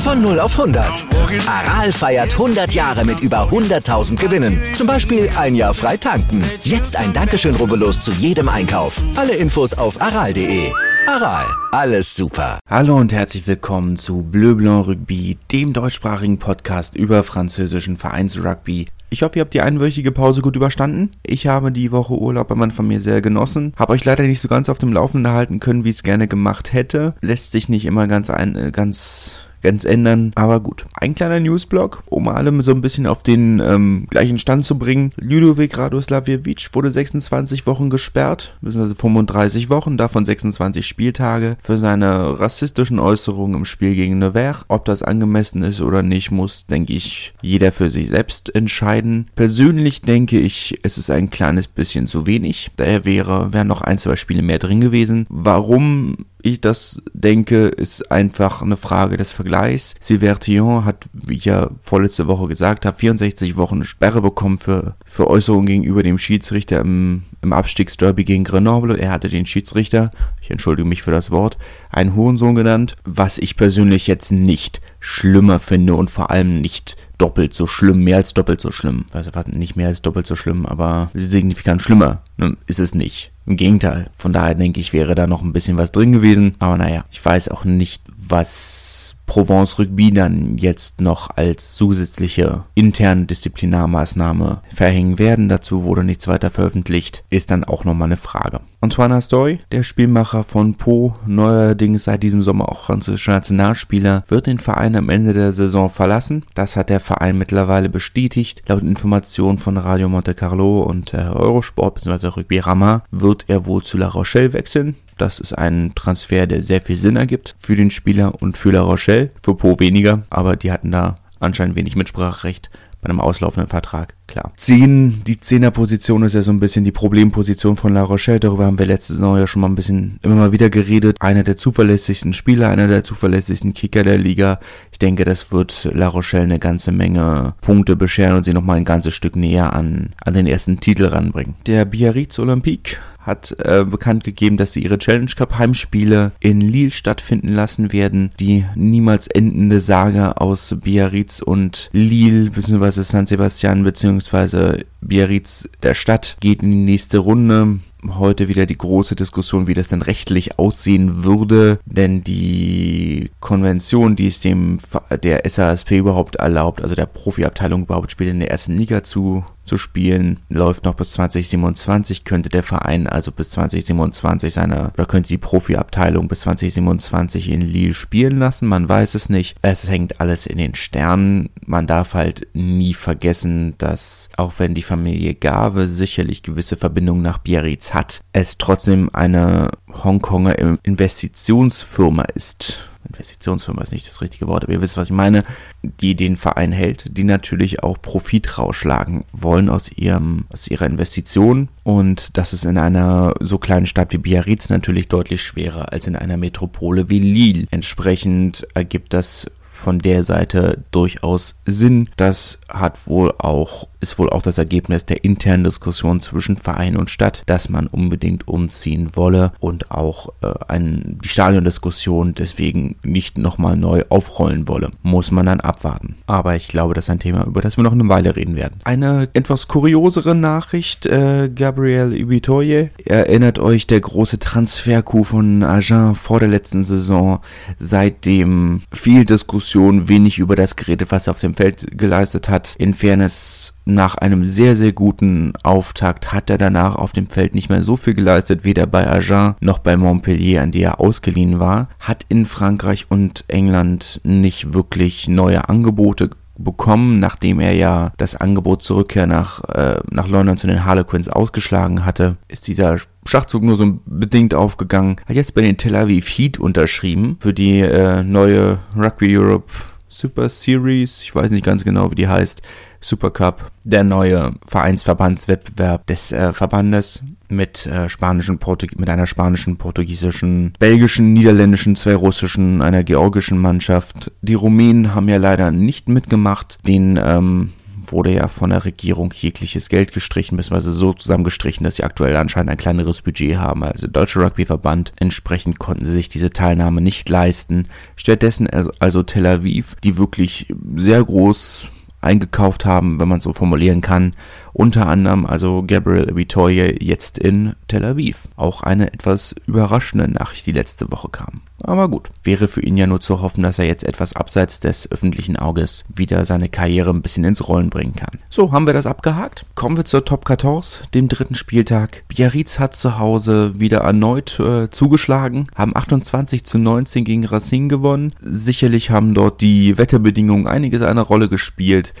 Von 0 auf 100. Aral feiert 100 Jahre mit über 100.000 Gewinnen. Zum Beispiel ein Jahr frei tanken. Jetzt ein Dankeschön, rubbellos zu jedem Einkauf. Alle Infos auf aral.de. Aral, alles super. Hallo und herzlich willkommen zu Bleu Blanc Rugby, dem deutschsprachigen Podcast über französischen Vereinsrugby. Ich hoffe, ihr habt die einwöchige Pause gut überstanden. Ich habe die Woche Urlaub bei meiner Familie sehr genossen. Habe euch leider nicht so ganz auf dem Laufenden halten können, wie ich es gerne gemacht hätte. Lässt sich nicht immer ganz ein, äh, ganz ganz ändern. Aber gut. Ein kleiner Newsblog, um alle so ein bisschen auf den ähm, gleichen Stand zu bringen. Ludovic Radoslavjevic wurde 26 Wochen gesperrt, beziehungsweise 35 Wochen, davon 26 Spieltage, für seine rassistischen Äußerungen im Spiel gegen Nevers. Ob das angemessen ist oder nicht, muss, denke ich, jeder für sich selbst entscheiden. Persönlich denke ich, es ist ein kleines bisschen zu wenig. Daher wäre, wären noch ein, zwei Spiele mehr drin gewesen. Warum ich das denke, ist einfach eine Frage des Vergleichs. Silvertion hat, wie ich ja vorletzte Woche gesagt habe, 64 Wochen Sperre bekommen für, für Äußerungen gegenüber dem Schiedsrichter im, im Abstiegsderby gegen Grenoble. Er hatte den Schiedsrichter, ich entschuldige mich für das Wort, einen Hurensohn genannt, was ich persönlich jetzt nicht schlimmer finde und vor allem nicht doppelt so schlimm, mehr als doppelt so schlimm. Also nicht mehr als doppelt so schlimm, aber signifikant schlimmer ne, ist es nicht. Im Gegenteil. Von daher denke ich, wäre da noch ein bisschen was drin gewesen. Aber naja, ich weiß auch nicht, was Provence Rugby dann jetzt noch als zusätzliche interne Disziplinarmaßnahme verhängen werden. Dazu wurde nichts weiter veröffentlicht. Ist dann auch nochmal eine Frage. Antoine Astoy, der Spielmacher von Po, neuerdings seit diesem Sommer auch französischer Nationalspieler, wird den Verein am Ende der Saison verlassen. Das hat der Verein mittlerweile bestätigt. Laut Informationen von Radio Monte Carlo und äh, Eurosport bzw. Rugby Rama wird er wohl zu La Rochelle wechseln. Das ist ein Transfer, der sehr viel Sinn ergibt für den Spieler und für La Rochelle. Für Po weniger, aber die hatten da anscheinend wenig Mitspracherecht bei einem auslaufenden Vertrag, klar. Zehn, die Zehnerposition ist ja so ein bisschen die Problemposition von La Rochelle. Darüber haben wir letztes Jahr ja schon mal ein bisschen immer mal wieder geredet. Einer der zuverlässigsten Spieler, einer der zuverlässigsten Kicker der Liga. Ich denke, das wird La Rochelle eine ganze Menge Punkte bescheren und sie nochmal ein ganzes Stück näher an, an den ersten Titel ranbringen. Der Biarritz Olympique hat äh, bekannt gegeben, dass sie ihre Challenge Cup Heimspiele in Lille stattfinden lassen werden. Die niemals endende Saga aus Biarritz und Lille bzw. San Sebastian bzw. Biarritz der Stadt geht in die nächste Runde heute wieder die große Diskussion, wie das denn rechtlich aussehen würde, denn die Konvention, die es dem der SASP überhaupt erlaubt, also der Profiabteilung überhaupt spielt in der ersten Liga zu zu spielen, läuft noch bis 2027, könnte der Verein also bis 2027 seine, oder könnte die Profiabteilung bis 2027 in Lille spielen lassen, man weiß es nicht. Es hängt alles in den Sternen. Man darf halt nie vergessen, dass auch wenn die Familie Gave sicherlich gewisse Verbindungen nach Biarritz hat, es trotzdem eine Hongkonger Investitionsfirma ist Investitionsfirma ist nicht das richtige Wort, aber ihr wisst, was ich meine, die den Verein hält, die natürlich auch Profit rausschlagen wollen aus ihrem, aus ihrer Investition. Und das ist in einer so kleinen Stadt wie Biarritz natürlich deutlich schwerer als in einer Metropole wie Lille. Entsprechend ergibt das von der Seite durchaus Sinn. Das hat wohl auch, ist wohl auch das Ergebnis der internen Diskussion zwischen Verein und Stadt, dass man unbedingt umziehen wolle und auch äh, ein, die Stadiondiskussion deswegen nicht nochmal neu aufrollen wolle. Muss man dann abwarten. Aber ich glaube, das ist ein Thema, über das wir noch eine Weile reden werden. Eine etwas kuriosere Nachricht, äh, Gabriel Ibitoye. Erinnert euch der große Transfer-Coup von Agen vor der letzten Saison, seitdem viel Diskussion wenig über das geredet, was er auf dem Feld geleistet hat. In Fairness nach einem sehr, sehr guten Auftakt hat er danach auf dem Feld nicht mehr so viel geleistet, weder bei Agen noch bei Montpellier, an die er ausgeliehen war, hat in Frankreich und England nicht wirklich neue Angebote bekommen, nachdem er ja das Angebot zur Rückkehr nach, äh, nach London zu den Harlequins ausgeschlagen hatte, ist dieser Schachzug nur so bedingt aufgegangen. Hat jetzt bei den Tel Aviv Heat unterschrieben für die äh, neue Rugby Europe Super Series, ich weiß nicht ganz genau, wie die heißt, Super Cup, der neue Vereinsverbandswettbewerb des äh, Verbandes mit äh, spanischen Portug mit einer spanischen, portugiesischen, belgischen, niederländischen, zwei russischen, einer georgischen Mannschaft. Die Rumänen haben ja leider nicht mitgemacht. Den ähm, wurde ja von der Regierung jegliches Geld gestrichen, beziehungsweise so zusammengestrichen, dass sie aktuell anscheinend ein kleineres Budget haben. Also der Deutsche Rugbyverband. Entsprechend konnten sie sich diese Teilnahme nicht leisten. Stattdessen also Tel Aviv, die wirklich sehr groß eingekauft haben, wenn man so formulieren kann, unter anderem also Gabriel Vitoye jetzt in Tel Aviv. Auch eine etwas überraschende Nachricht, die letzte Woche kam. Aber gut, wäre für ihn ja nur zu hoffen, dass er jetzt etwas abseits des öffentlichen Auges wieder seine Karriere ein bisschen ins Rollen bringen kann. So, haben wir das abgehakt? Kommen wir zur Top 14, dem dritten Spieltag. Biarritz hat zu Hause wieder erneut äh, zugeschlagen, haben 28 zu 19 gegen Racing gewonnen. Sicherlich haben dort die Wetterbedingungen einiges eine Rolle gespielt.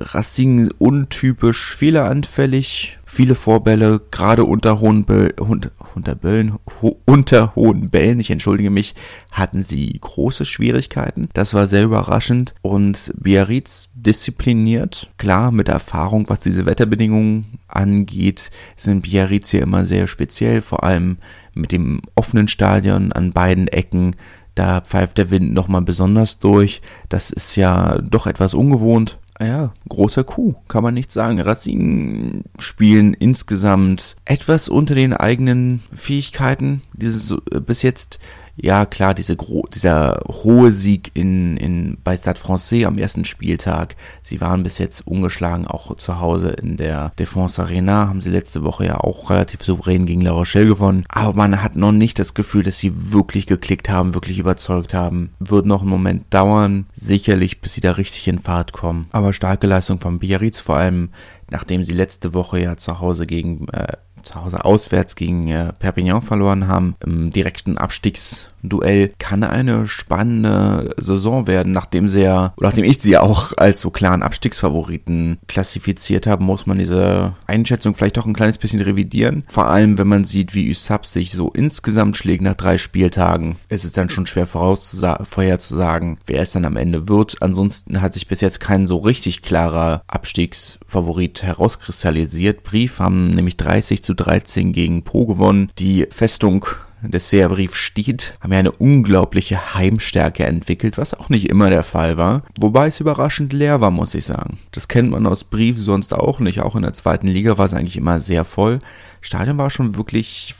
Racing untypisch fehleranfällig, viele Vorbälle, gerade unter hohen, Bö unter, Böllen, ho unter hohen Bällen, ich entschuldige mich, hatten sie große Schwierigkeiten. Das war sehr überraschend und Biarritz diszipliniert, klar mit Erfahrung, was diese Wetterbedingungen angeht, sind Biarritz hier immer sehr speziell, vor allem mit dem offenen Stadion an beiden Ecken. Da pfeift der Wind nochmal besonders durch. Das ist ja doch etwas ungewohnt ja, großer Coup, kann man nicht sagen. Racing spielen insgesamt etwas unter den eigenen Fähigkeiten. Dieses äh, bis jetzt ja klar, diese gro dieser hohe Sieg in, in, bei Stade Francais am ersten Spieltag. Sie waren bis jetzt ungeschlagen, auch zu Hause in der Défense Arena, haben sie letzte Woche ja auch relativ souverän gegen La Rochelle gewonnen. Aber man hat noch nicht das Gefühl, dass sie wirklich geklickt haben, wirklich überzeugt haben. Wird noch einen Moment dauern, sicherlich, bis sie da richtig in Fahrt kommen. Aber starke Leistung von Biarritz, vor allem nachdem sie letzte Woche ja zu Hause gegen äh, zu Hause auswärts gegen äh, Perpignan verloren haben, im direkten Abstiegsduell, kann eine spannende Saison werden, nachdem sie ja, oder nachdem ich sie ja auch als so klaren Abstiegsfavoriten klassifiziert habe, muss man diese Einschätzung vielleicht auch ein kleines bisschen revidieren. Vor allem, wenn man sieht, wie USAP sich so insgesamt schlägt nach drei Spieltagen, ist es dann schon schwer vorherzusagen, wer es dann am Ende wird. Ansonsten hat sich bis jetzt kein so richtig klarer Abstiegsfavorit herauskristallisiert. Brief haben nämlich 30 zu 13 gegen Po gewonnen. Die Festung des Seerbrief steht, haben ja eine unglaubliche Heimstärke entwickelt, was auch nicht immer der Fall war. Wobei es überraschend leer war, muss ich sagen. Das kennt man aus Brief sonst auch nicht. Auch in der zweiten Liga war es eigentlich immer sehr voll. Stadion war schon wirklich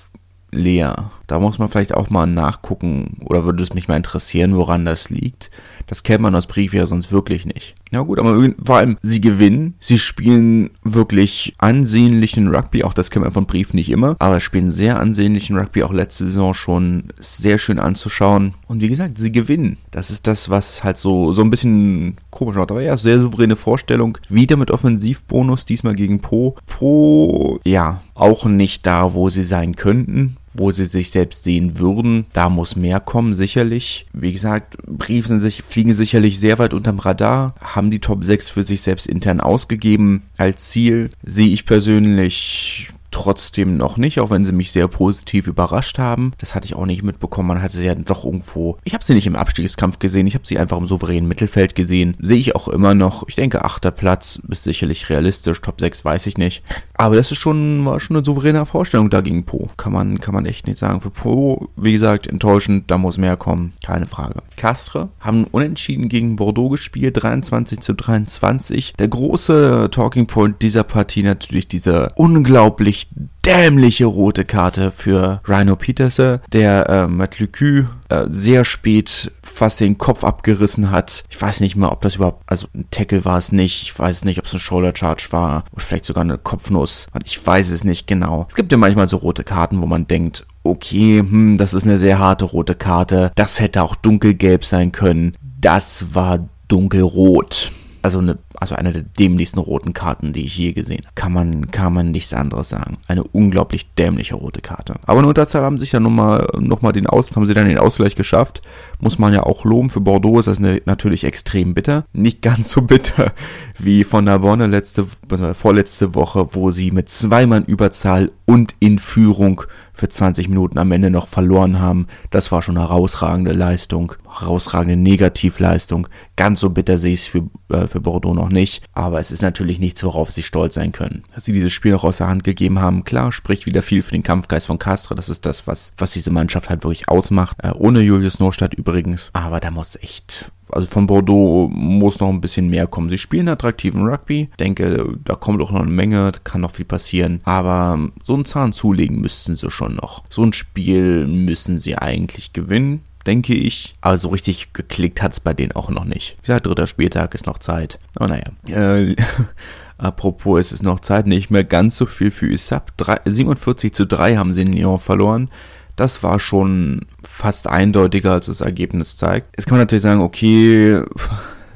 leer. Da muss man vielleicht auch mal nachgucken oder würde es mich mal interessieren, woran das liegt. Das kennt man aus Brief ja sonst wirklich nicht. Ja gut, aber vor allem, sie gewinnen, sie spielen wirklich ansehnlichen Rugby, auch das kennt man von Brief nicht immer, aber spielen sehr ansehnlichen Rugby, auch letzte Saison schon sehr schön anzuschauen. Und wie gesagt, sie gewinnen. Das ist das, was halt so, so ein bisschen komisch macht. Aber ja, sehr souveräne Vorstellung. Wieder mit Offensivbonus, diesmal gegen Po. Po, ja, auch nicht da, wo sie sein könnten wo sie sich selbst sehen würden. Da muss mehr kommen, sicherlich. Wie gesagt, Brief sind sich, fliegen sicherlich sehr weit unterm Radar, haben die Top 6 für sich selbst intern ausgegeben als Ziel. Sehe ich persönlich trotzdem noch nicht, auch wenn sie mich sehr positiv überrascht haben. Das hatte ich auch nicht mitbekommen. Man hatte sie ja doch irgendwo. Ich habe sie nicht im Abstiegskampf gesehen, ich habe sie einfach im souveränen Mittelfeld gesehen. Sehe ich auch immer noch. Ich denke, achter Platz ist sicherlich realistisch. Top 6 weiß ich nicht. Aber das ist schon, war schon eine souveräne Vorstellung da gegen Po. Kann man, kann man echt nicht sagen. Für Po, wie gesagt, enttäuschend, da muss mehr kommen. Keine Frage. Castre haben unentschieden gegen Bordeaux gespielt, 23 zu 23. Der große Talking Point dieser Partie natürlich dieser unglaublich dämliche rote Karte für Rhino Peterson, der äh, Matt Lucu äh, sehr spät fast den Kopf abgerissen hat. Ich weiß nicht mal, ob das überhaupt, also ein Tackle war es nicht. Ich weiß nicht, ob es ein Shoulder Charge war oder vielleicht sogar eine Kopfnuss. Ich weiß es nicht genau. Es gibt ja manchmal so rote Karten, wo man denkt, okay, hm, das ist eine sehr harte rote Karte. Das hätte auch dunkelgelb sein können. Das war dunkelrot. Also eine also eine der dämlichsten roten Karten, die ich je gesehen habe. Kann man, kann man nichts anderes sagen. Eine unglaublich dämliche rote Karte. Aber in Unterzahl haben sich ja nochmal, noch mal den Aus, haben sie dann den Ausgleich geschafft. Muss man ja auch loben. Für Bordeaux ist das eine, natürlich extrem bitter. Nicht ganz so bitter wie von Narbonne letzte, vorletzte Woche, wo sie mit zwei Mann Überzahl und in Führung für 20 Minuten am Ende noch verloren haben. Das war schon herausragende Leistung. herausragende Negativleistung. Ganz so bitter sehe ich es für, äh, für Bordeaux noch nicht, aber es ist natürlich nichts, worauf sie stolz sein können. Dass sie dieses Spiel noch aus der Hand gegeben haben, klar, spricht wieder viel für den Kampfgeist von Castre. Das ist das, was, was diese Mannschaft halt wirklich ausmacht. Äh, ohne Julius Norstadt übrigens. Aber da muss echt also von Bordeaux muss noch ein bisschen mehr kommen. Sie spielen attraktiven Rugby. Denke, da kommt auch noch eine Menge, da kann noch viel passieren. Aber so einen Zahn zulegen müssten sie schon noch. So ein Spiel müssen sie eigentlich gewinnen denke ich. Aber so richtig geklickt hat es bei denen auch noch nicht. Wie gesagt, dritter Spieltag ist noch Zeit. Aber naja. Äh, apropos, es ist noch Zeit. Nicht mehr ganz so viel für USAP. 47 zu 3 haben sie in Lyon verloren. Das war schon fast eindeutiger, als das Ergebnis zeigt. Jetzt kann man natürlich sagen, okay,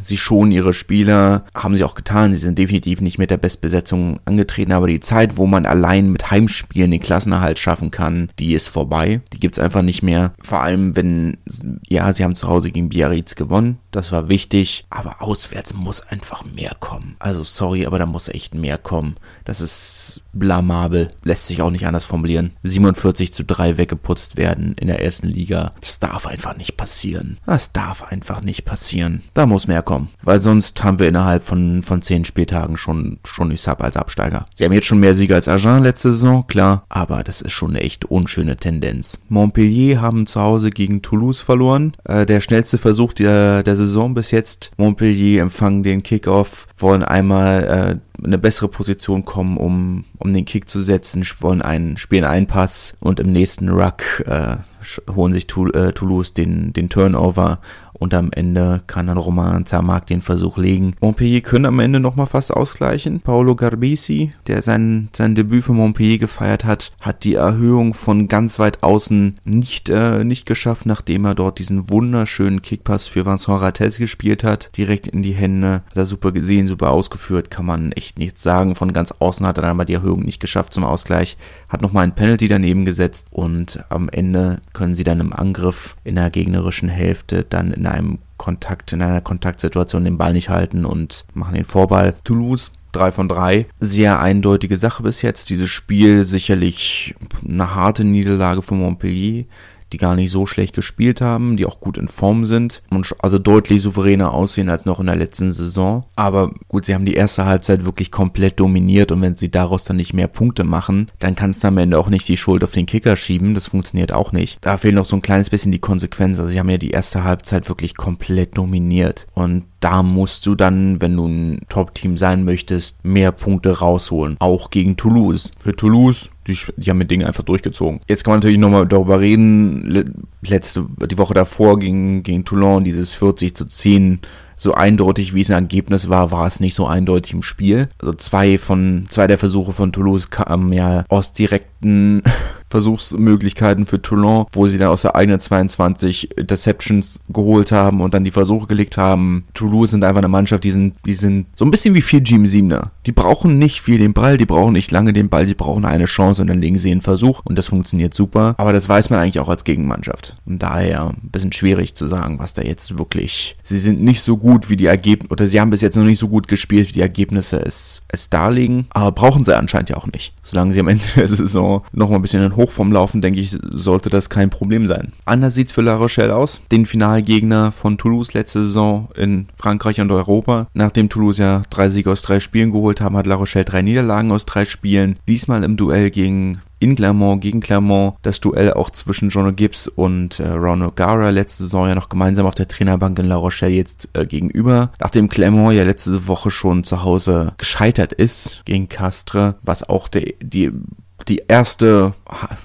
sie schonen ihre Spieler, haben sie auch getan. Sie sind definitiv nicht mit der Bestbesetzung angetreten, aber die Zeit, wo man allein mit Heimspielen den Klassenerhalt schaffen kann, die ist vorbei. Die gibt's einfach nicht mehr. Vor allem, wenn, ja, sie haben zu Hause gegen Biarritz gewonnen. Das war wichtig, aber auswärts muss einfach mehr kommen. Also sorry, aber da muss echt mehr kommen. Das ist blamabel, lässt sich auch nicht anders formulieren. 47 zu 3 weggeputzt werden in der ersten Liga. Das darf einfach nicht passieren. Das darf einfach nicht passieren. Da muss mehr kommen. Weil sonst haben wir innerhalb von, von 10 Spieltagen schon, schon Sub als Absteiger. Sie haben jetzt schon mehr Siege als Agen letzte Saison, klar. Aber das ist schon eine echt unschöne Tendenz. Montpellier haben zu Hause gegen Toulouse verloren. Äh, der schnellste Versuch der, der Saison bis jetzt. Montpellier empfangen den Kickoff, wollen einmal äh, eine bessere Position kommen, um, um den Kick zu setzen, wollen einen, spielen einen Pass und im nächsten Ruck äh, holen sich äh, Toulouse den, den Turnover und am Ende kann dann Roman Zermark den Versuch legen. Montpellier können am Ende nochmal fast ausgleichen. Paolo Garbisi, der sein, sein Debüt für Montpellier gefeiert hat, hat die Erhöhung von ganz weit außen nicht, äh, nicht geschafft, nachdem er dort diesen wunderschönen Kickpass für Vincent Rates gespielt hat. Direkt in die Hände. Hat er super gesehen, super ausgeführt, kann man echt nichts sagen. Von ganz außen hat er dann aber die Erhöhung nicht geschafft zum Ausgleich. Hat nochmal ein Penalty daneben gesetzt und am Ende können sie dann im Angriff in der gegnerischen Hälfte dann in einem Kontakt, in einer Kontaktsituation den Ball nicht halten und machen den Vorball. Toulouse 3 von 3. Sehr eindeutige Sache bis jetzt. Dieses Spiel sicherlich eine harte Niederlage für Montpellier die gar nicht so schlecht gespielt haben, die auch gut in Form sind und also deutlich souveräner aussehen als noch in der letzten Saison. Aber gut, sie haben die erste Halbzeit wirklich komplett dominiert und wenn sie daraus dann nicht mehr Punkte machen, dann kannst du am Ende auch nicht die Schuld auf den Kicker schieben. Das funktioniert auch nicht. Da fehlt noch so ein kleines bisschen die Konsequenz. Also sie haben ja die erste Halbzeit wirklich komplett dominiert und da musst du dann, wenn du ein Top-Team sein möchtest, mehr Punkte rausholen. Auch gegen Toulouse. Für Toulouse, die, die haben mit Dingen einfach durchgezogen. Jetzt kann man natürlich nochmal darüber reden. Letzte, die Woche davor gegen, gegen Toulon, dieses 40 zu 10 so eindeutig wie es ein Ergebnis war, war es nicht so eindeutig im Spiel. Also zwei von, zwei der Versuche von Toulouse kamen ja aus direkten Versuchsmöglichkeiten für Toulon, wo sie dann aus der eigenen 22 Interceptions geholt haben und dann die Versuche gelegt haben. Toulouse sind einfach eine Mannschaft, die sind, die sind so ein bisschen wie vier Jim Siemner. Die brauchen nicht viel den Ball, die brauchen nicht lange den Ball, die brauchen eine Chance und dann legen sie einen Versuch und das funktioniert super. Aber das weiß man eigentlich auch als Gegenmannschaft. Und daher ein bisschen schwierig zu sagen, was da jetzt wirklich. Sie sind nicht so gut wie die Ergebnisse, oder sie haben bis jetzt noch nicht so gut gespielt, wie die Ergebnisse es, es darlegen. Aber brauchen sie anscheinend ja auch nicht. Solange sie am Ende der Saison noch mal ein bisschen in Hochform laufen, denke ich, sollte das kein Problem sein. Anders sieht's für La Rochelle aus. Den Finalgegner von Toulouse letzte Saison in Frankreich und Europa. Nachdem Toulouse ja drei Siege aus drei Spielen geholt haben, hat La Rochelle drei Niederlagen aus drei Spielen. Diesmal im Duell gegen in Clermont gegen Clermont das Duell auch zwischen John Gibbs und äh, Ron O'Gara letzte Saison ja noch gemeinsam auf der Trainerbank in La Rochelle jetzt äh, gegenüber. Nachdem Clermont ja letzte Woche schon zu Hause gescheitert ist gegen Castres, was auch der, die die erste,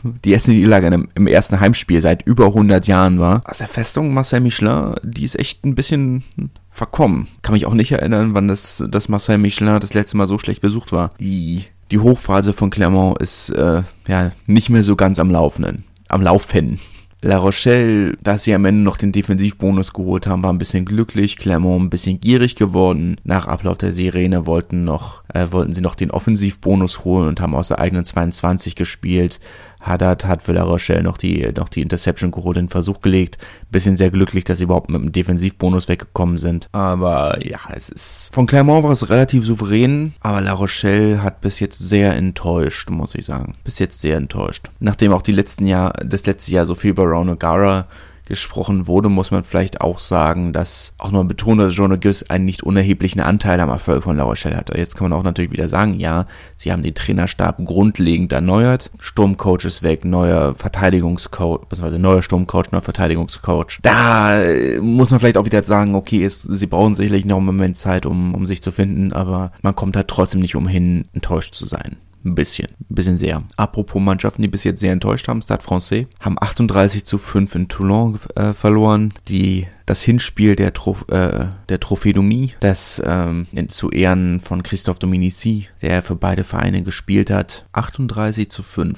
die erste Niederlage im, im ersten Heimspiel seit über 100 Jahren war. Aus der Festung Marcel Michelin, die ist echt ein bisschen verkommen. Kann mich auch nicht erinnern, wann das, das Marcel Michelin das letzte Mal so schlecht besucht war. Die, die Hochphase von Clermont ist, äh, ja, nicht mehr so ganz am Laufenden. Am Laufen. La Rochelle, da sie am Ende noch den Defensivbonus geholt haben, war ein bisschen glücklich. Clermont ein bisschen gierig geworden. Nach Ablauf der Sirene wollten noch, äh, wollten sie noch den Offensivbonus holen und haben aus der eigenen 22 gespielt. Haddad hat für La Rochelle noch die, noch die Interception geholt, den Versuch gelegt. Bisschen sehr glücklich, dass sie überhaupt mit dem Defensivbonus weggekommen sind. Aber ja, es ist, von Clermont war es relativ souverän, aber La Rochelle hat bis jetzt sehr enttäuscht, muss ich sagen. Bis jetzt sehr enttäuscht. Nachdem auch die letzten Jahr, das letzte Jahr so viel bei Ron O'Gara gesprochen wurde, muss man vielleicht auch sagen, dass auch noch betont, dass Jonah Gibbs einen nicht unerheblichen Anteil am Erfolg von La Rochelle hatte. Jetzt kann man auch natürlich wieder sagen, ja, sie haben den Trainerstab grundlegend erneuert, Sturmcoach ist weg, neuer Verteidigungscoach, beziehungsweise neuer Sturmcoach, neuer Verteidigungscoach. Da muss man vielleicht auch wieder sagen, okay, es, sie brauchen sicherlich noch einen Moment Zeit, um, um sich zu finden, aber man kommt halt trotzdem nicht umhin, enttäuscht zu sein. Ein bisschen, ein bisschen sehr. Apropos Mannschaften, die bis jetzt sehr enttäuscht haben, Stade Francais, haben 38 zu 5 in Toulon äh, verloren. Die, das Hinspiel der, Tro äh, der Trophée das ähm, zu Ehren von Christophe Dominici, der für beide Vereine gespielt hat, 38 zu 5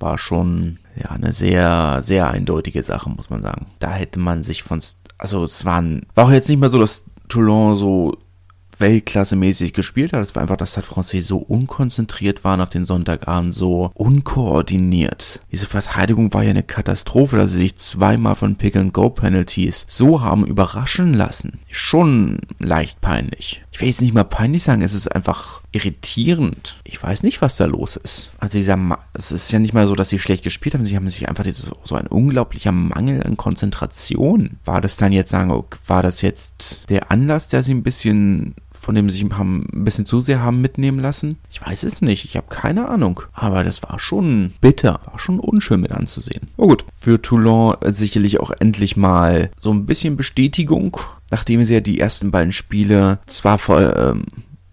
war schon ja eine sehr, sehr eindeutige Sache, muss man sagen. Da hätte man sich von, also es waren, war auch jetzt nicht mehr so, dass Toulon so Weltklassemäßig gespielt hat. Es war einfach, dass Stade Francais so unkonzentriert waren auf den Sonntagabend, so unkoordiniert. Diese Verteidigung war ja eine Katastrophe, dass sie sich zweimal von Pick-and-Go-Penalties so haben überraschen lassen. Schon leicht peinlich. Ich will jetzt nicht mal peinlich sagen, es ist einfach irritierend. Ich weiß nicht, was da los ist. Also dieser, Ma es ist ja nicht mal so, dass sie schlecht gespielt haben, sie haben sich einfach diese, so ein unglaublicher Mangel an Konzentration. War das dann jetzt sagen, war das jetzt der Anlass, der sie ein bisschen von dem sie haben ein bisschen zu sehr haben mitnehmen lassen? Ich weiß es nicht, ich habe keine Ahnung. Aber das war schon bitter, war schon unschön mit anzusehen. Oh gut, für Toulon sicherlich auch endlich mal so ein bisschen Bestätigung, nachdem sie ja die ersten beiden Spiele zwar voll, ähm,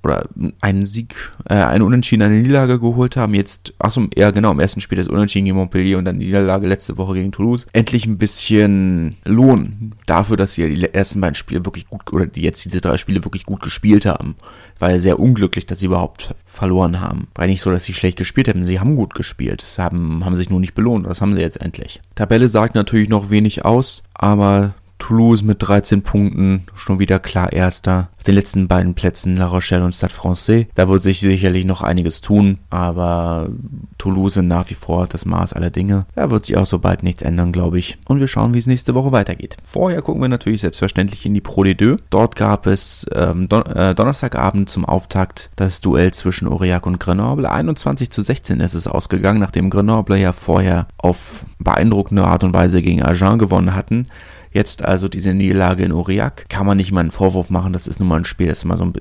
oder einen Sieg, äh, eine Unentschieden, eine Niederlage geholt haben. Jetzt, ach so, ja genau, im ersten Spiel das Unentschieden gegen Montpellier und dann die Niederlage letzte Woche gegen Toulouse. Endlich ein bisschen Lohn dafür, dass sie ja die ersten beiden Spiele wirklich gut, oder die jetzt diese drei Spiele wirklich gut gespielt haben. War ja sehr unglücklich, dass sie überhaupt verloren haben. War nicht so, dass sie schlecht gespielt hätten. Sie haben gut gespielt. Sie haben, haben sich nur nicht belohnt. Das haben sie jetzt endlich. Tabelle sagt natürlich noch wenig aus, aber Toulouse mit 13 Punkten, schon wieder klar Erster. Auf den letzten beiden Plätzen La Rochelle und Stade Francais. Da wird sich sicherlich noch einiges tun, aber Toulouse nach wie vor das Maß aller Dinge. Da wird sich auch so bald nichts ändern, glaube ich. Und wir schauen, wie es nächste Woche weitergeht. Vorher gucken wir natürlich selbstverständlich in die Pro D2. Dort gab es ähm, Don äh, Donnerstagabend zum Auftakt das Duell zwischen Aurillac und Grenoble. 21 zu 16 ist es ausgegangen, nachdem Grenoble ja vorher auf beeindruckende Art und Weise gegen Agen gewonnen hatten. Jetzt also diese Niederlage in Aurillac. Kann man nicht mal einen Vorwurf machen, das ist nun mal ein Spiel, das ist immer so ein,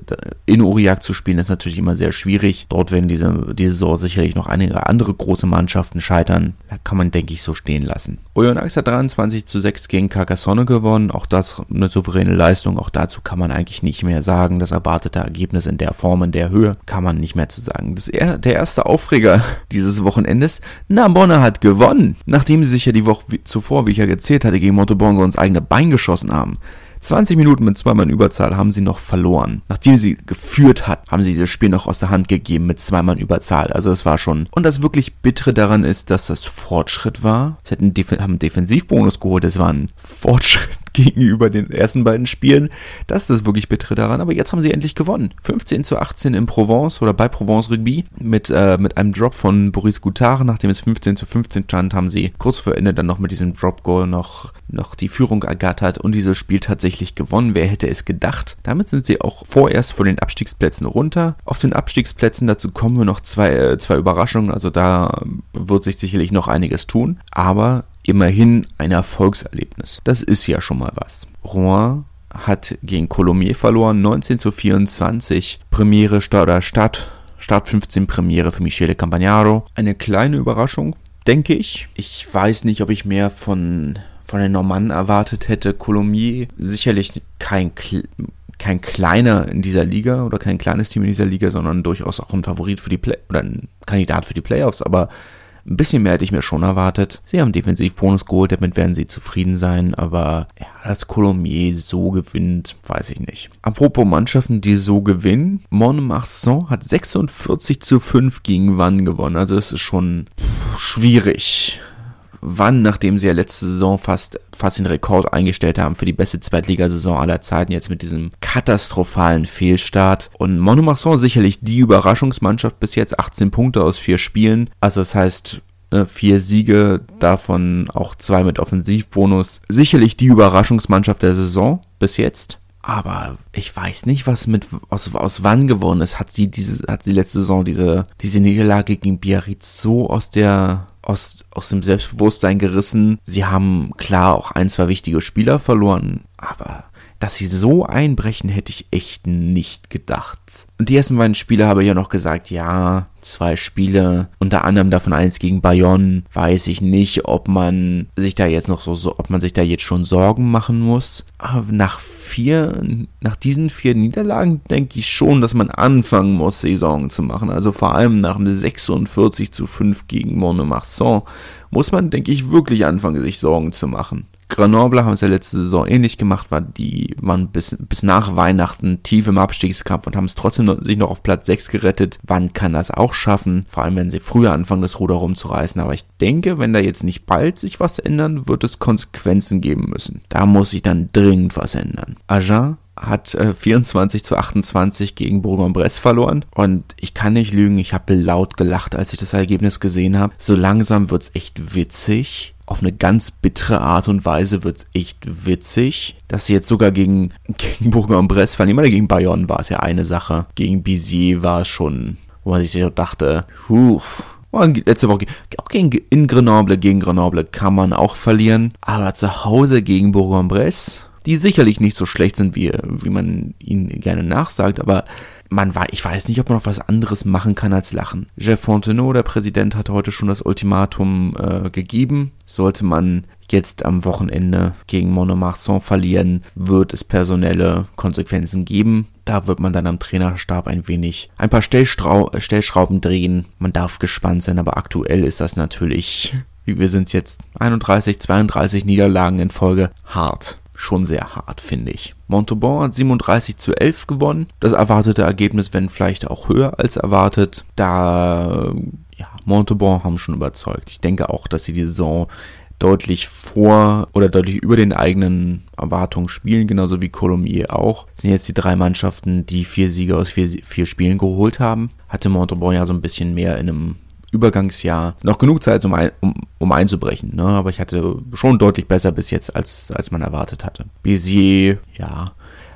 in Aurillac zu spielen, ist natürlich immer sehr schwierig. Dort werden diese, diese Saison sicherlich noch einige andere große Mannschaften scheitern. Da kann man, denke ich, so stehen lassen. Oyonnax hat 23 zu 6 gegen Carcassonne gewonnen. Auch das eine souveräne Leistung. Auch dazu kann man eigentlich nicht mehr sagen. Das erwartete Ergebnis in der Form, in der Höhe, kann man nicht mehr zu sagen. Das er, der erste Aufreger dieses Wochenendes. Narbonne hat gewonnen. Nachdem sie sich ja die Woche zuvor, wie ich ja gezählt hatte, gegen Montauban sonst eigene Bein geschossen haben. 20 Minuten mit zweimal Überzahl haben sie noch verloren. Nachdem sie geführt hat, haben sie das Spiel noch aus der Hand gegeben mit zweimal Überzahl. Also es war schon. Und das wirklich Bittere daran ist, dass das Fortschritt war. Sie hatten haben einen Defensivbonus geholt. Das war ein Fortschritt gegenüber den ersten beiden Spielen. Das ist wirklich Bittere daran. Aber jetzt haben sie endlich gewonnen. 15 zu 18 in Provence oder bei Provence Rugby mit, äh, mit einem Drop von Boris Goutard. Nachdem es 15 zu 15 stand, haben sie kurz vor Ende dann noch mit diesem Drop Goal noch, noch die Führung ergattert und dieses Spiel tatsächlich gewonnen. Wer hätte es gedacht? Damit sind sie auch vorerst von den Abstiegsplätzen runter. Auf den Abstiegsplätzen dazu kommen wir noch zwei, äh, zwei Überraschungen. Also da wird sich sicherlich noch einiges tun. Aber immerhin ein Erfolgserlebnis. Das ist ja schon mal was. Rouen hat gegen Colomiers verloren, 19 zu 24. Premiere oder Start, Start 15 Premiere für Michele Campagnaro. Eine kleine Überraschung, denke ich. Ich weiß nicht, ob ich mehr von, von den Normannen erwartet hätte. Colomiers sicherlich kein kein kleiner in dieser Liga oder kein kleines Team in dieser Liga, sondern durchaus auch ein Favorit für die Play oder ein Kandidat für die Playoffs, aber ein bisschen mehr hätte ich mir schon erwartet. Sie haben Defensivbonus geholt, damit werden sie zufrieden sein, aber ja, dass Colomier so gewinnt, weiß ich nicht. Apropos Mannschaften, die so gewinnen. Montmarsan hat 46 zu 5 gegen Wann gewonnen. Also es ist schon schwierig. Wann, nachdem sie ja letzte Saison fast, fast den Rekord eingestellt haben für die beste Zweitligasaison aller Zeiten, jetzt mit diesem katastrophalen Fehlstart. Und Monomarsan sicherlich die Überraschungsmannschaft bis jetzt, 18 Punkte aus vier Spielen. Also das heißt, ne, vier Siege, davon auch zwei mit Offensivbonus. Sicherlich die Überraschungsmannschaft der Saison bis jetzt. Aber ich weiß nicht, was mit aus, aus wann geworden ist. Hat sie diese, hat sie letzte Saison diese, diese Niederlage gegen Biarritz so aus der aus, aus dem Selbstbewusstsein gerissen. Sie haben klar auch ein, zwei wichtige Spieler verloren, aber dass sie so einbrechen, hätte ich echt nicht gedacht. Und die ersten beiden Spiele habe ich ja noch gesagt, ja, zwei Spiele, unter anderem davon eins gegen Bayonne, weiß ich nicht, ob man sich da jetzt noch so, so ob man sich da jetzt schon Sorgen machen muss. Aber nach vier, nach diesen vier Niederlagen denke ich schon, dass man anfangen muss, Saison zu machen. Also vor allem nach dem 46 zu 5 gegen Monemarsan muss man, denke ich, wirklich anfangen, sich Sorgen zu machen. Grenoble haben es ja letzte Saison ähnlich gemacht, war die waren bis, bis nach Weihnachten tief im Abstiegskampf und haben es trotzdem noch, sich noch auf Platz 6 gerettet. Wann kann das auch schaffen? Vor allem, wenn sie früher anfangen, das Ruder rumzureißen. Aber ich denke, wenn da jetzt nicht bald sich was ändern, wird es Konsequenzen geben müssen. Da muss sich dann dringend was ändern. Agen hat äh, 24 zu 28 gegen Bourg-en-Bresse verloren. Und ich kann nicht lügen, ich habe laut gelacht, als ich das Ergebnis gesehen habe. So langsam wird's echt witzig auf eine ganz bittere Art und Weise wird's echt witzig, dass sie jetzt sogar gegen, gegen Bourg-en-Bresse verlieren. Oder gegen Bayonne war es ja eine Sache. Gegen Bizier war es schon, wo man sich dachte, huf, Letzte Woche, auch gegen, in Grenoble, gegen Grenoble kann man auch verlieren. Aber zu Hause gegen Bourg-en-Bresse, die sicherlich nicht so schlecht sind, wie, wie man ihnen gerne nachsagt, aber man war, ich weiß nicht, ob man noch was anderes machen kann als lachen. Jeff Fontenot, der Präsident, hat heute schon das Ultimatum äh, gegeben. Sollte man jetzt am Wochenende gegen Monomarsan verlieren, wird es personelle Konsequenzen geben. Da wird man dann am Trainerstab ein wenig ein paar Stellstrau Stellschrauben drehen. Man darf gespannt sein, aber aktuell ist das natürlich, wie wir sind jetzt 31, 32 Niederlagen in Folge hart schon sehr hart, finde ich. Montauban hat 37 zu 11 gewonnen. Das erwartete Ergebnis, wenn vielleicht auch höher als erwartet. Da, ja, Montauban haben schon überzeugt. Ich denke auch, dass sie die Saison deutlich vor oder deutlich über den eigenen Erwartungen spielen, genauso wie Colomiers auch. Das sind jetzt die drei Mannschaften, die vier Siege aus vier, vier Spielen geholt haben. Hatte Montauban ja so ein bisschen mehr in einem Übergangsjahr noch genug Zeit, um, ein, um, um einzubrechen. Ne? Aber ich hatte schon deutlich besser bis jetzt, als, als man erwartet hatte. Bézier, ja,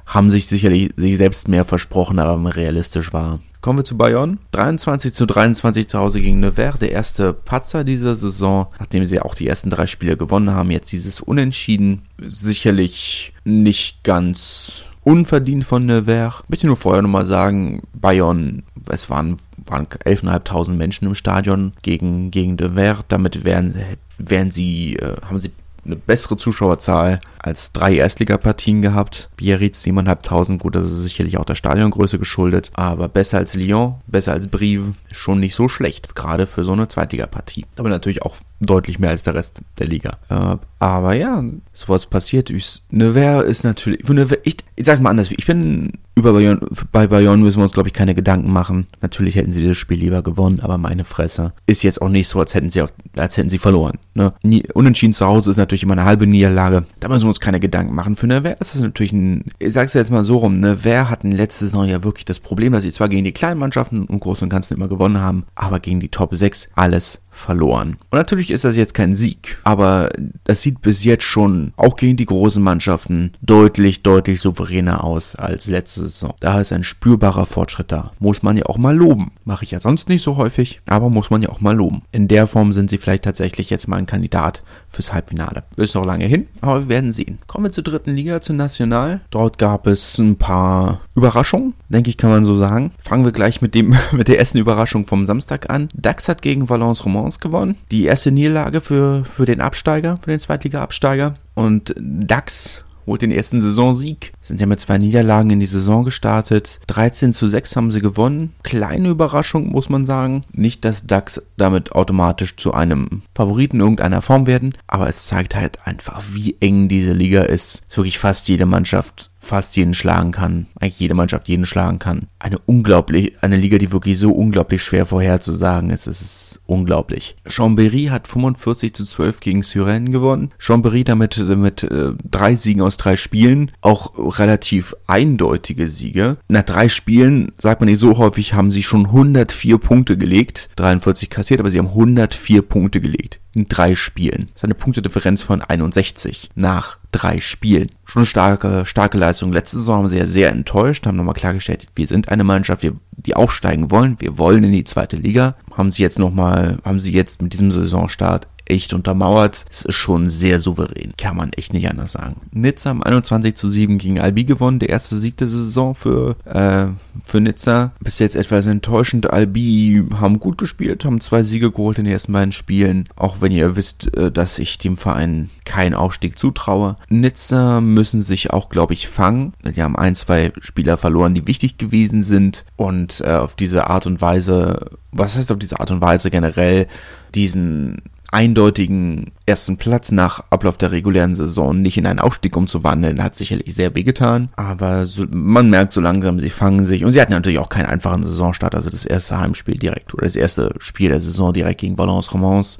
haben sich sicherlich sich selbst mehr versprochen, aber realistisch war. Kommen wir zu Bayonne. 23 zu 23 zu Hause gegen Nevers. Der erste Patzer dieser Saison, nachdem sie auch die ersten drei Spiele gewonnen haben. Jetzt dieses Unentschieden. Sicherlich nicht ganz unverdient von Nevers. Ich möchte nur vorher nochmal sagen, Bayonne, es waren waren 11.500 Menschen im Stadion gegen, gegen De Ver. Damit wären, wären sie, äh, haben sie eine bessere Zuschauerzahl als drei Erstligapartien gehabt. Biarritz 7.500, gut, das ist sicherlich auch der Stadiongröße geschuldet, aber besser als Lyon, besser als Brive, schon nicht so schlecht, gerade für so eine Zweitligapartie. Aber natürlich auch deutlich mehr als der Rest der Liga. Äh, aber ja, sowas passiert. Nevers ist natürlich, ich, ich sag's mal anders, ich bin über Bayonne, bei Bayonne müssen wir uns, glaube ich, keine Gedanken machen. Natürlich hätten sie dieses Spiel lieber gewonnen, aber meine Fresse. Ist jetzt auch nicht so, als hätten sie, auch, als hätten sie verloren. Ne? Unentschieden zu Hause ist natürlich immer eine halbe Niederlage. Da müssen wir uns keine Gedanken machen. Für Nevers ist das natürlich ein, ich sag's jetzt mal so rum, Nevers hatten letztes Jahr ja wirklich das Problem, dass sie zwar gegen die kleinen Mannschaften im Großen und Ganzen immer gewonnen haben, aber gegen die Top 6 alles verloren. Und natürlich ist das jetzt kein Sieg, aber das sieht bis jetzt schon auch gegen die großen Mannschaften deutlich, deutlich souveräner aus als letzte Saison. Da ist ein spürbarer Fortschritt da. Muss man ja auch mal loben. Mache ich ja sonst nicht so häufig, aber muss man ja auch mal loben. In der Form sind sie vielleicht tatsächlich jetzt mal ein Kandidat fürs Halbfinale. Ist noch lange hin, aber wir werden sehen. Kommen wir zur dritten Liga, zu National. Dort gab es ein paar Überraschungen, denke ich, kann man so sagen. Fangen wir gleich mit dem, mit der ersten Überraschung vom Samstag an. DAX hat gegen Valence Romans gewonnen. Die erste Niederlage für, für den Absteiger, für den Zweitliga-Absteiger. Und DAX holt den ersten Saisonsieg. Sind ja mit zwei Niederlagen in die Saison gestartet. 13 zu 6 haben sie gewonnen. Kleine Überraschung, muss man sagen. Nicht, dass DAX damit automatisch zu einem Favoriten irgendeiner Form werden, aber es zeigt halt einfach, wie eng diese Liga ist. Es ist wirklich fast jede Mannschaft fast jeden schlagen kann, eigentlich jede Mannschaft jeden schlagen kann. Eine unglaublich, eine Liga, die wirklich so unglaublich schwer vorherzusagen ist. Es ist unglaublich. Chambéry hat 45 zu 12 gegen Suresnes gewonnen. Chambéry damit mit äh, drei Siegen aus drei Spielen, auch relativ eindeutige Siege. Nach drei Spielen, sagt man nicht so häufig, haben sie schon 104 Punkte gelegt, 43 kassiert, aber sie haben 104 Punkte gelegt in drei Spielen. Das ist eine Punktedifferenz von 61 nach drei Spielen. Schon starke, starke Leistung. Letzte Saison haben sie ja sehr enttäuscht, haben nochmal klargestellt, wir sind eine Mannschaft, die aufsteigen wollen, wir wollen in die zweite Liga. haben sie jetzt nochmal, haben sie jetzt mit diesem Saisonstart echt untermauert. Es ist schon sehr souverän, kann man echt nicht anders sagen. Nizza am 21 zu 7 gegen Albi gewonnen, der erste Sieg der Saison für, äh, für Nizza. Bis jetzt etwas enttäuschend. Albi haben gut gespielt, haben zwei Siege geholt in den ersten beiden Spielen, auch wenn ihr wisst, äh, dass ich dem Verein keinen Aufstieg zutraue. Nizza müssen sich auch, glaube ich, fangen. Sie haben ein, zwei Spieler verloren, die wichtig gewesen sind und äh, auf diese Art und Weise, was heißt auf diese Art und Weise generell, diesen eindeutigen ersten Platz nach Ablauf der regulären Saison nicht in einen Aufstieg umzuwandeln, hat sicherlich sehr wehgetan. Aber so, man merkt so langsam, sie fangen sich. Und sie hatten natürlich auch keinen einfachen Saisonstart. Also das erste Heimspiel direkt oder das erste Spiel der Saison direkt gegen Valence Romans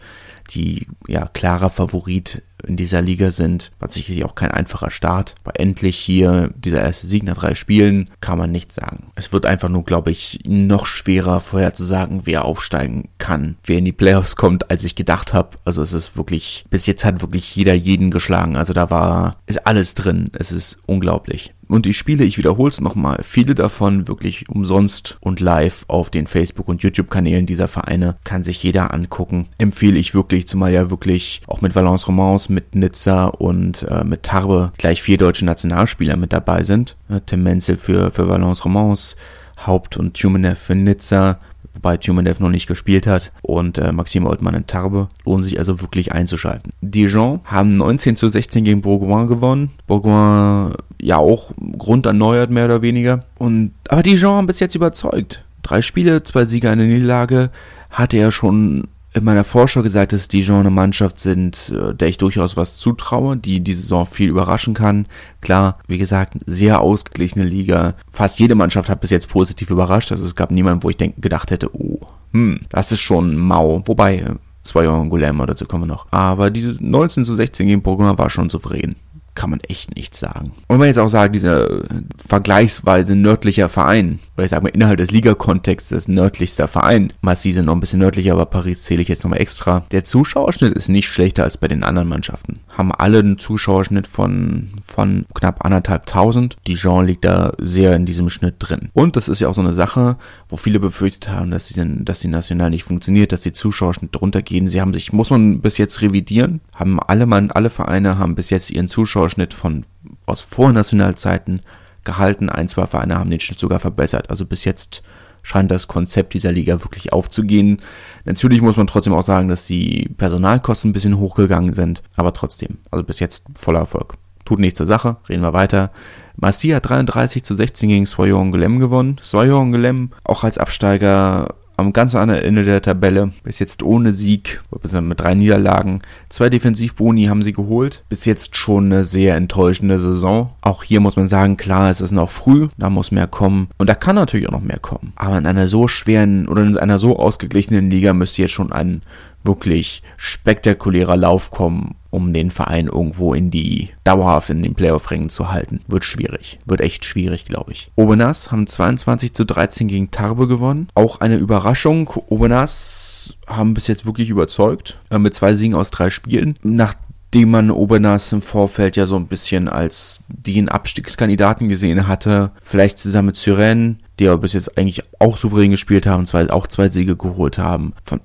die ja klarer Favorit in dieser Liga sind. War sicherlich auch kein einfacher Start. Aber endlich hier dieser erste Sieg nach drei Spielen kann man nicht sagen. Es wird einfach nur, glaube ich, noch schwerer vorher zu sagen, wer aufsteigen kann, wer in die Playoffs kommt, als ich gedacht habe. Also es ist wirklich, bis jetzt hat wirklich jeder jeden geschlagen. Also da war, ist alles drin. Es ist unglaublich. Und die Spiele, ich wiederhole es nochmal, viele davon wirklich umsonst und live auf den Facebook- und YouTube-Kanälen dieser Vereine kann sich jeder angucken. Empfehle ich wirklich, zumal ja wirklich auch mit Valence Romans, mit Nizza und äh, mit Tarbe gleich vier deutsche Nationalspieler mit dabei sind. Tim Menzel für, für Valence Romans, Haupt und Tumenev für Nizza, wobei Tumenev noch nicht gespielt hat, und äh, Maxime Oldmann in Tarbe. Lohnt sich also wirklich einzuschalten. Dijon haben 19 zu 16 gegen Bourgoin gewonnen. Bourgoin ja auch grunderneuert, mehr oder weniger. Und, aber Dijon haben bis jetzt überzeugt. Drei Spiele, zwei Siege, eine Niederlage. Hatte er schon in meiner Vorschau gesagt, dass Dijon eine Mannschaft sind, äh, der ich durchaus was zutraue, die die Saison viel überraschen kann. Klar, wie gesagt, sehr ausgeglichene Liga. Fast jede Mannschaft hat bis jetzt positiv überrascht. Also es gab niemanden, wo ich denk, gedacht hätte, oh, hm, das ist schon mau. Wobei, äh, zwei Jahre Guillermo, dazu kommen wir noch. Aber diese 19 zu 16 gegen Pokémon war schon souverän kann man echt nichts sagen. Und wenn man jetzt auch sagt, dieser vergleichsweise nördlicher Verein, oder ich sage mal innerhalb des Ligakontextes nördlichster Verein, Massi sind noch ein bisschen nördlicher, aber Paris zähle ich jetzt nochmal extra. Der Zuschauerschnitt ist nicht schlechter als bei den anderen Mannschaften. Haben alle einen Zuschauerschnitt von, von knapp anderthalb tausend. Dijon liegt da sehr in diesem Schnitt drin. Und das ist ja auch so eine Sache, wo viele befürchtet haben, dass die, dass die National nicht funktioniert, dass die Zuschauerschnitte runtergehen. Sie haben sich, muss man bis jetzt revidieren, haben alle Mann, alle Vereine haben bis jetzt ihren Zuschauerschnitt von aus Vornationalzeiten gehalten. Ein, zwei Vereine haben den Schnitt sogar verbessert. Also bis jetzt scheint das Konzept dieser Liga wirklich aufzugehen. Natürlich muss man trotzdem auch sagen, dass die Personalkosten ein bisschen hochgegangen sind, aber trotzdem, also bis jetzt voller Erfolg. Tut nichts zur Sache, reden wir weiter. Massi hat 33 zu 16 gegen Soyon Gelem gewonnen. Soyon Gelem auch als Absteiger am ganz anderen Ende der Tabelle. Bis jetzt ohne Sieg, mit drei Niederlagen. Zwei Defensivboni haben sie geholt. Bis jetzt schon eine sehr enttäuschende Saison. Auch hier muss man sagen, klar, es ist noch früh, da muss mehr kommen. Und da kann natürlich auch noch mehr kommen. Aber in einer so schweren oder in einer so ausgeglichenen Liga müsste jetzt schon ein wirklich spektakulärer Lauf kommen, um den Verein irgendwo in die dauerhaft in den Playoff-Rängen zu halten. Wird schwierig. Wird echt schwierig, glaube ich. Obenas haben 22 zu 13 gegen Tarbe gewonnen. Auch eine Überraschung. Obenas haben bis jetzt wirklich überzeugt. Äh, mit zwei Siegen aus drei Spielen. Nachdem man Obernas im Vorfeld ja so ein bisschen als den Abstiegskandidaten gesehen hatte, vielleicht zusammen mit Syren, die aber bis jetzt eigentlich auch souverän gespielt haben, zwei, auch zwei Siege geholt haben. Von,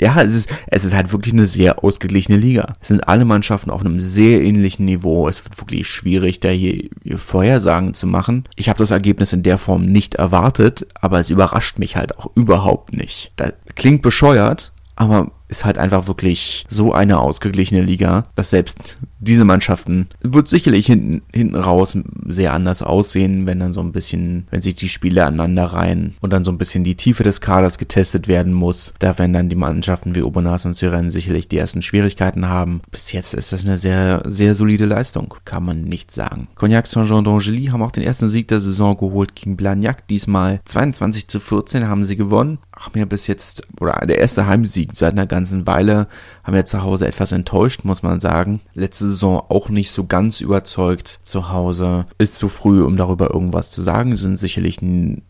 ja, es ist, es ist halt wirklich eine sehr ausgeglichene Liga. Es sind alle Mannschaften auf einem sehr ähnlichen Niveau. Es wird wirklich schwierig, da hier, Vorhersagen zu machen. Ich habe das Ergebnis in der Form nicht erwartet, aber es überrascht mich halt auch überhaupt nicht. Das klingt bescheuert, aber ist halt einfach wirklich so eine ausgeglichene Liga, dass selbst diese Mannschaften wird sicherlich hinten, hinten raus sehr anders aussehen, wenn dann so ein bisschen, wenn sich die Spiele aneinander reihen und dann so ein bisschen die Tiefe des Kaders getestet werden muss. Da werden dann die Mannschaften wie Obernas und Syren sicherlich die ersten Schwierigkeiten haben. Bis jetzt ist das eine sehr, sehr solide Leistung. Kann man nicht sagen. Cognac Saint-Jean d'Angely haben auch den ersten Sieg der Saison geholt gegen Blagnac. Diesmal 22 zu 14 haben sie gewonnen. Haben ja bis jetzt, oder der erste Heimsieg seit einer ganzen ganzen Weile haben ja zu Hause etwas enttäuscht, muss man sagen. Letzte Saison auch nicht so ganz überzeugt zu Hause. Ist zu früh, um darüber irgendwas zu sagen, sind sicherlich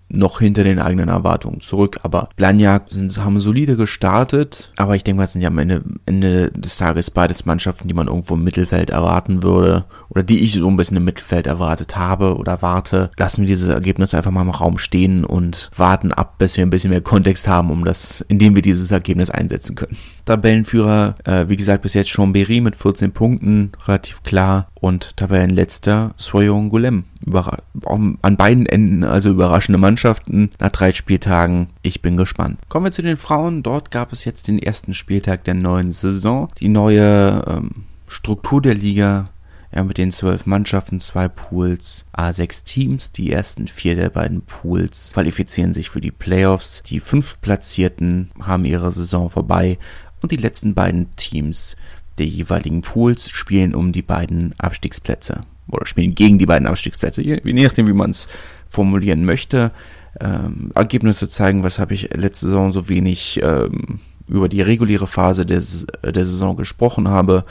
noch hinter den eigenen Erwartungen zurück. Aber Blagnac sind, haben solide gestartet. Aber ich denke, das sind ja am Ende, Ende des Tages beides Mannschaften, die man irgendwo im Mittelfeld erwarten würde. Oder die ich so ein bisschen im Mittelfeld erwartet habe oder warte. Lassen wir dieses Ergebnis einfach mal im Raum stehen und warten ab, bis wir ein bisschen mehr Kontext haben, um das, indem wir dieses Ergebnis einsetzen können. Tabellenführer, äh, wie gesagt, bis jetzt schon Berry mit 14 Punkten, relativ klar. Und Tabellenletzter Soyon Golem. an beiden Enden, also überraschende Mannschaften nach drei Spieltagen. Ich bin gespannt. Kommen wir zu den Frauen. Dort gab es jetzt den ersten Spieltag der neuen Saison. Die neue ähm, Struktur der Liga ja, mit den zwölf Mannschaften, zwei Pools, A6 Teams. Die ersten vier der beiden Pools qualifizieren sich für die Playoffs. Die fünf Platzierten haben ihre Saison vorbei und die letzten beiden Teams der jeweiligen Pools spielen um die beiden Abstiegsplätze oder spielen gegen die beiden Abstiegsplätze, je, nachdem, wie man es formulieren möchte. Ähm, Ergebnisse zeigen, weshalb ich letzte Saison so wenig ähm, über die reguläre Phase der, der Saison gesprochen habe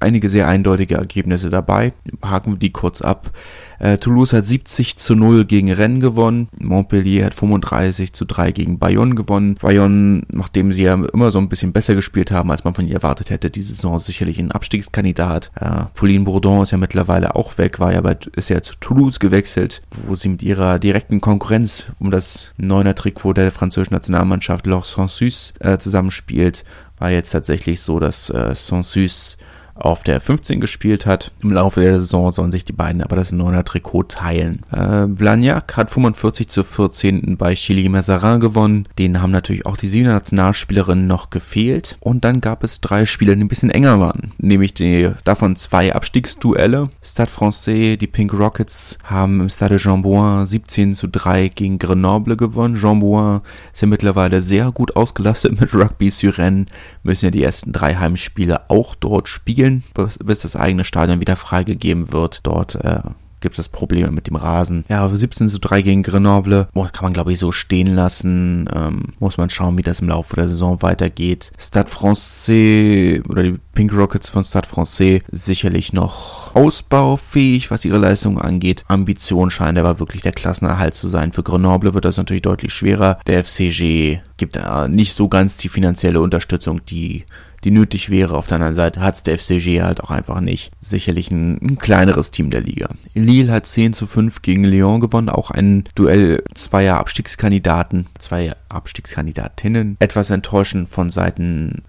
einige sehr eindeutige Ergebnisse dabei. Haken wir die kurz ab. Äh, Toulouse hat 70 zu 0 gegen Rennes gewonnen. Montpellier hat 35 zu 3 gegen Bayonne gewonnen. Bayonne, nachdem sie ja immer so ein bisschen besser gespielt haben, als man von ihr erwartet hätte, diese Saison sicherlich ein Abstiegskandidat. Äh, Pauline Bourdon ist ja mittlerweile auch weg, war ja bei, ist ja zu Toulouse gewechselt, wo sie mit ihrer direkten Konkurrenz um das neuner Trikot der französischen Nationalmannschaft Lors Sansus äh, zusammenspielt. War jetzt tatsächlich so, dass äh, Sansus auf der 15 gespielt hat. Im Laufe der Saison sollen sich die beiden aber das 9er Trikot teilen. Äh, Blagnac hat 45 zu 14 bei Chili Mazarin gewonnen. Denen haben natürlich auch die 7 Nationalspielerinnen noch gefehlt. Und dann gab es drei Spiele, die ein bisschen enger waren. Nämlich die, davon zwei Abstiegsduelle. Stade Francais, die Pink Rockets haben im Stade Jean Bouin 17 zu 3 gegen Grenoble gewonnen. Jean Bouin ist ja mittlerweile sehr gut ausgelastet mit Rugby Suren. Müssen ja die ersten drei Heimspiele auch dort spielen spielen, bis das eigene Stadion wieder freigegeben wird. Dort äh, gibt es Probleme mit dem Rasen. Ja, 17 zu 3 gegen Grenoble. Oh, kann man, glaube ich, so stehen lassen. Ähm, muss man schauen, wie das im Laufe der Saison weitergeht. Stade Francais oder die Pink Rockets von Stade Francais sicherlich noch ausbaufähig, was ihre Leistung angeht. Ambition scheint aber wirklich der Klassenerhalt zu sein. Für Grenoble wird das natürlich deutlich schwerer. Der FCG gibt äh, nicht so ganz die finanzielle Unterstützung, die die nötig wäre. Auf der anderen Seite hat's der FCG halt auch einfach nicht. Sicherlich ein, ein, kleineres Team der Liga. Lille hat 10 zu 5 gegen Lyon gewonnen, auch ein Duell zweier Abstiegskandidaten, zwei Abstiegskandidatinnen. Etwas enttäuschend von Seiten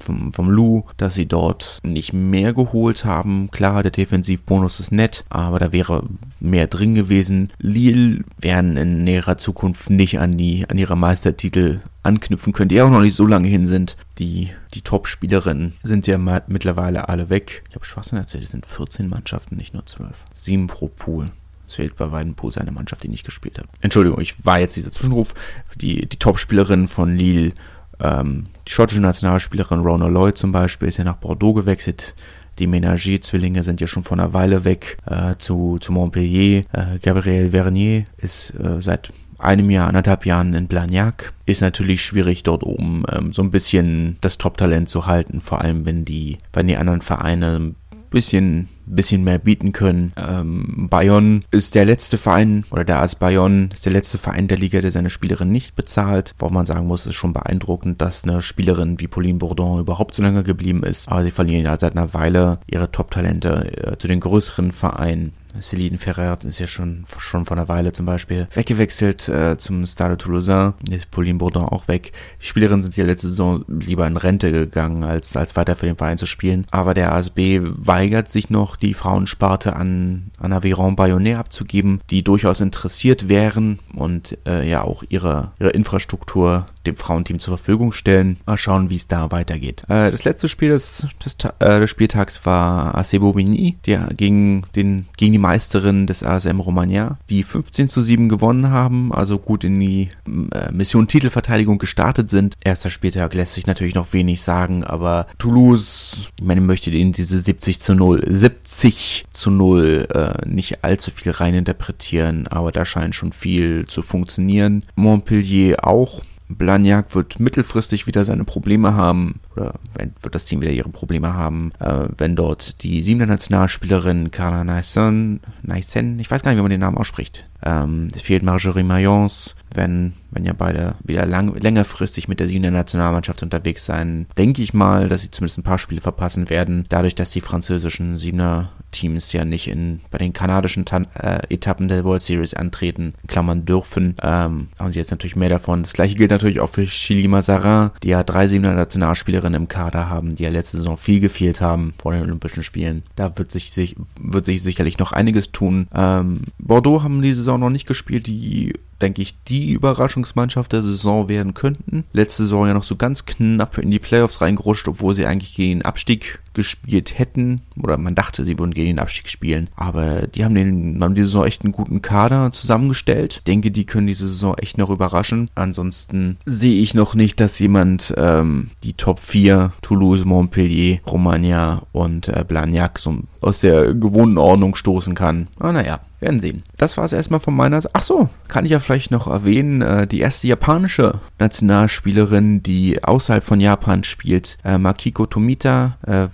vom, vom Lou, dass sie dort nicht mehr geholt haben. Klar, der Defensivbonus ist nett, aber da wäre mehr drin gewesen. Lille werden in näherer Zukunft nicht an die, an ihre Meistertitel anknüpfen können, die auch noch nicht so lange hin sind. Die, die Top-Spielerinnen sind ja mittlerweile alle weg. Ich habe Schwachsinn erzählt, es sind 14 Mannschaften, nicht nur 12. Sieben pro Pool. Es fehlt bei beiden Pools eine Mannschaft, die nicht gespielt hat. Entschuldigung, ich war jetzt dieser Zwischenruf. Die, die Top-Spielerin von Lille, ähm, die schottische Nationalspielerin Rona Lloyd zum Beispiel, ist ja nach Bordeaux gewechselt. Die Ménager-Zwillinge sind ja schon vor einer Weile weg äh, zu, zu Montpellier. Äh, Gabriel Vernier ist äh, seit einem Jahr, anderthalb Jahren in Blagnac. Ist natürlich schwierig dort oben ähm, so ein bisschen das Top-Talent zu halten, vor allem wenn die, wenn die anderen Vereine ein bisschen bisschen mehr bieten können. Ähm, Bayonne ist der letzte Verein, oder der AS Bayonne ist der letzte Verein der Liga, der seine Spielerin nicht bezahlt. Wo man sagen muss, ist schon beeindruckend, dass eine Spielerin wie Pauline Bourdon überhaupt so lange geblieben ist. Aber sie verlieren ja seit einer Weile ihre Top-Talente äh, zu den größeren Vereinen. Celine Ferrer ist ja schon, schon vor einer Weile zum Beispiel weggewechselt äh, zum Stade Toulousain. Ist Pauline Bourdon auch weg. Die Spielerinnen sind ja letzte Saison lieber in Rente gegangen, als, als weiter für den Verein zu spielen. Aber der ASB weigert sich noch, die Frauensparte an, an Aviron Bayonnais abzugeben, die durchaus interessiert wären und äh, ja auch ihre, ihre Infrastruktur dem Frauenteam zur Verfügung stellen. Mal schauen, wie es da weitergeht. Äh, das letzte Spiel des, des, äh, des Spieltags war AC Bobigny, der gegen, den, gegen die Meisterin des ASM Romagna, die 15 zu 7 gewonnen haben, also gut in die äh, Mission Titelverteidigung gestartet sind. Erster Spieltag lässt sich natürlich noch wenig sagen, aber Toulouse, ich meine, möchte in diese 70 zu 0, 70 zu 0 äh, nicht allzu viel reininterpretieren, aber da scheint schon viel zu funktionieren. Montpellier auch Blagnac wird mittelfristig wieder seine Probleme haben, oder wird das Team wieder ihre Probleme haben, äh, wenn dort die siebte Nationalspielerin Carla Nyssen, Nyssen, ich weiß gar nicht, wie man den Namen ausspricht, ähm, fehlt Marjorie Mayence, wenn, wenn ja beide wieder lang, längerfristig mit der siebten Nationalmannschaft unterwegs sein, denke ich mal, dass sie zumindest ein paar Spiele verpassen werden, dadurch, dass die französischen Siebener Teams ja nicht in bei den kanadischen Tan äh, Etappen der World Series antreten, klammern dürfen, ähm, haben sie jetzt natürlich mehr davon. Das gleiche gilt natürlich auch für Chili Mazarin, die ja drei Siebener Nationalspielerinnen im Kader haben, die ja letzte Saison viel gefehlt haben vor den Olympischen Spielen. Da wird sich, sich wird sich sicherlich noch einiges tun. Ähm, Bordeaux haben diese Saison noch nicht gespielt, die denke ich, die Überraschungsmannschaft der Saison werden könnten. Letzte Saison ja noch so ganz knapp in die Playoffs reingerutscht, obwohl sie eigentlich gegen Abstieg gespielt hätten. Oder man dachte, sie würden gegen den Abstieg spielen. Aber die haben den, haben diese Saison echt einen guten Kader zusammengestellt. denke, die können diese Saison echt noch überraschen. Ansonsten sehe ich noch nicht, dass jemand ähm, die Top 4, Toulouse, Montpellier, Romagna und äh, Blagnac so aus der gewohnten Ordnung stoßen kann. Aber naja, werden sehen. Das war es erstmal von meiner Seite. Ach so, kann ich ja vielleicht noch erwähnen, äh, die erste japanische Nationalspielerin, die außerhalb von Japan spielt, äh, Makiko Tomita, äh,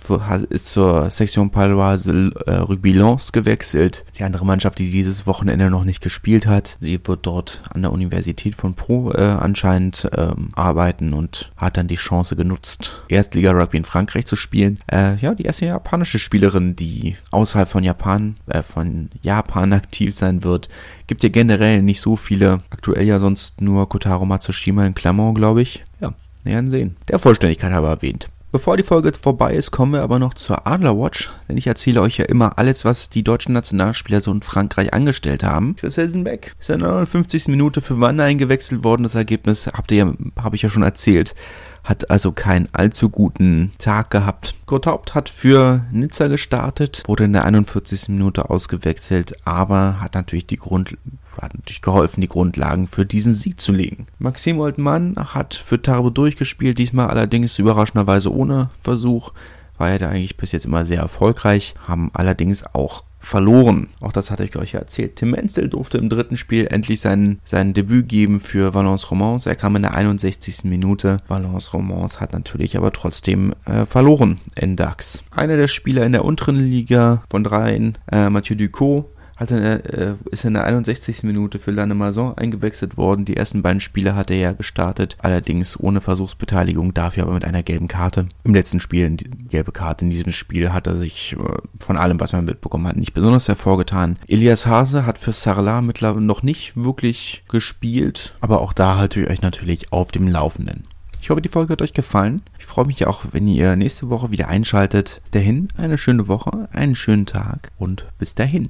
ist zur Section Paloise äh, Rugby Lens gewechselt. Die andere Mannschaft, die dieses Wochenende noch nicht gespielt hat, sie wird dort an der Universität von Pro äh, anscheinend ähm, arbeiten und hat dann die Chance genutzt, Erstliga Rugby in Frankreich zu spielen. Äh, ja, die erste japanische Spielerin, die außerhalb von Japan, äh, von Japan aktiv sein wird. Gibt ja generell nicht so viele. Aktuell ja sonst nur Kotaro Matsushima in Clermont, glaube ich. Ja, werden sehen. Der Vollständigkeit aber erwähnt. Bevor die Folge vorbei ist, kommen wir aber noch zur Adlerwatch, denn ich erzähle euch ja immer alles, was die deutschen Nationalspieler so in Frankreich angestellt haben. Chris Hilsenbeck ist in der 59. Minute für Wanne eingewechselt worden. Das Ergebnis habt ihr habe ich ja schon erzählt hat also keinen allzu guten Tag gehabt. Kurt Haupt hat für Nizza gestartet, wurde in der 41. Minute ausgewechselt, aber hat natürlich die Grund hat natürlich geholfen, die Grundlagen für diesen Sieg zu legen. Maxim Oldmann hat für Tarbo durchgespielt, diesmal allerdings überraschenderweise ohne Versuch. War er da eigentlich bis jetzt immer sehr erfolgreich, haben allerdings auch verloren. Auch das hatte ich euch ja erzählt. Tim Menzel durfte im dritten Spiel endlich sein, sein Debüt geben für Valence Romance. Er kam in der 61. Minute. Valence Romance hat natürlich aber trotzdem äh, verloren in DAX. Einer der Spieler in der unteren Liga von dreien, äh, Mathieu Ducot, hat der, äh, ist in der 61. Minute für Lanne Mason eingewechselt worden. Die ersten beiden Spiele hat er ja gestartet, allerdings ohne Versuchsbeteiligung, dafür aber mit einer gelben Karte. Im letzten Spiel, die gelbe Karte in diesem Spiel, hat er sich äh, von allem, was man mitbekommen hat, nicht besonders hervorgetan. Elias Hase hat für Sarla mittlerweile noch nicht wirklich gespielt, aber auch da halte ich euch natürlich auf dem Laufenden. Ich hoffe, die Folge hat euch gefallen. Ich freue mich auch, wenn ihr nächste Woche wieder einschaltet. Bis dahin, eine schöne Woche, einen schönen Tag und bis dahin.